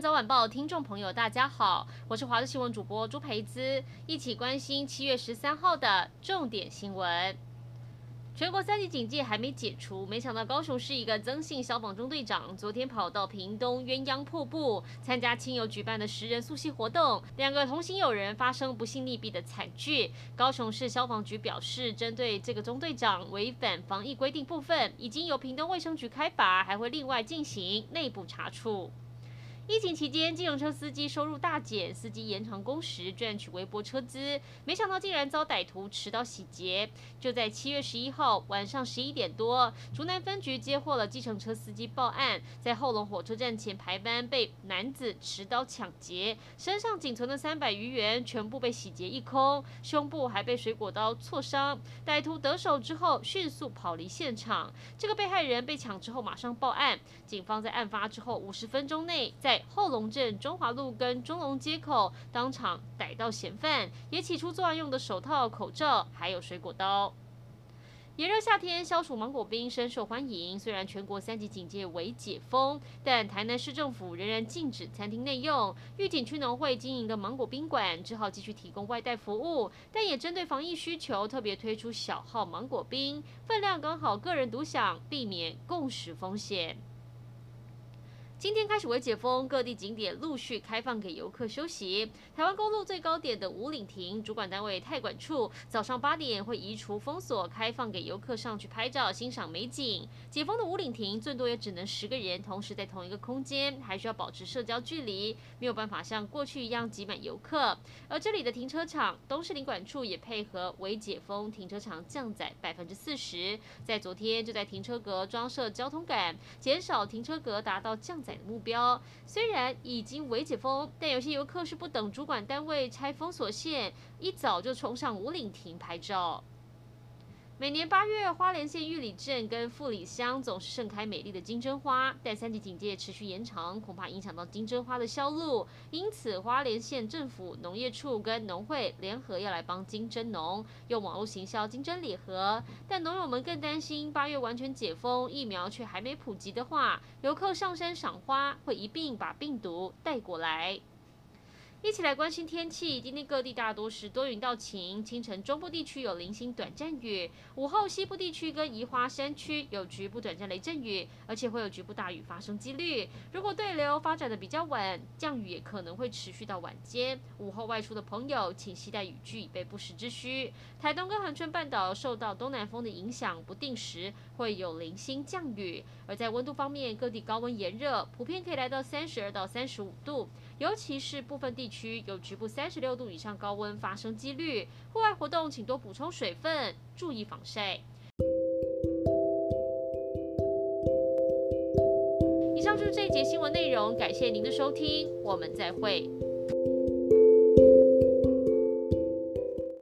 岛晚报听众朋友，大家好，我是华视新闻主播朱培姿，一起关心七月十三号的重点新闻。全国三级警戒还没解除，没想到高雄市一个曾姓消防中队长昨天跑到屏东鸳鸯瀑布参加亲友举办的十人溯溪活动，两个同行友人发生不幸溺毙的惨剧。高雄市消防局表示，针对这个中队长违反防疫规定部分，已经由屏东卫生局开罚，还会另外进行内部查处。疫情期间，计程车司机收入大减，司机延长工时赚取微薄车资，没想到竟然遭歹徒持刀洗劫。就在七月十一号晚上十一点多，竹南分局接获了计程车司机报案，在后龙火车站前排班被男子持刀抢劫，身上仅存的三百余元全部被洗劫一空，胸部还被水果刀挫伤。歹徒得手之后迅速跑离现场。这个被害人被抢之后马上报案，警方在案发之后五十分钟内在后龙镇中华路跟中龙街口当场逮到嫌犯，也起出作案用的手套、口罩，还有水果刀。炎热夏天，消暑芒果冰深受欢迎。虽然全国三级警戒为解封，但台南市政府仍然禁止餐厅内用。玉井区农会经营的芒果冰馆只好继续提供外带服务，但也针对防疫需求，特别推出小号芒果冰，分量刚好个人独享，避免共食风险。今天开始微解封，各地景点陆续开放给游客休息。台湾公路最高点的五岭亭主管单位太管处，早上八点会移除封锁，开放给游客上去拍照欣赏美景。解封的五岭亭最多也只能十个人同时在同一个空间，还需要保持社交距离，没有办法像过去一样挤满游客。而这里的停车场，东势领管处也配合微解封，停车场降载百分之四十。在昨天就在停车格装设交通杆，减少停车格，达到降载目标虽然已经微解封，但有些游客是不等主管单位拆封锁线，一早就冲上五岭亭拍照。每年八月，花莲县玉里镇跟富里乡总是盛开美丽的金针花，但三级警戒持续延长，恐怕影响到金针花的销路。因此，花莲县政府农业处跟农会联合要来帮金针农用网络行销金针礼盒。但农友们更担心，八月完全解封，疫苗却还没普及的话，游客上山赏花会一并把病毒带过来。一起来关心天气。今天各地大多是多云到晴，清晨中部地区有零星短暂雨，午后西部地区跟宜花山区有局部短暂雷阵雨，而且会有局部大雨发生几率。如果对流发展的比较晚，降雨也可能会持续到晚间。午后外出的朋友，请携带雨具以备不时之需。台东跟恒春半岛受到东南风的影响，不定时会有零星降雨。而在温度方面，各地高温炎热，普遍可以来到三十二到三十五度，尤其是部分地区有局部三十六度以上高温发生几率。户外活动请多补充水分，注意防晒。以上就是这一节新闻内容，感谢您的收听，我们再会。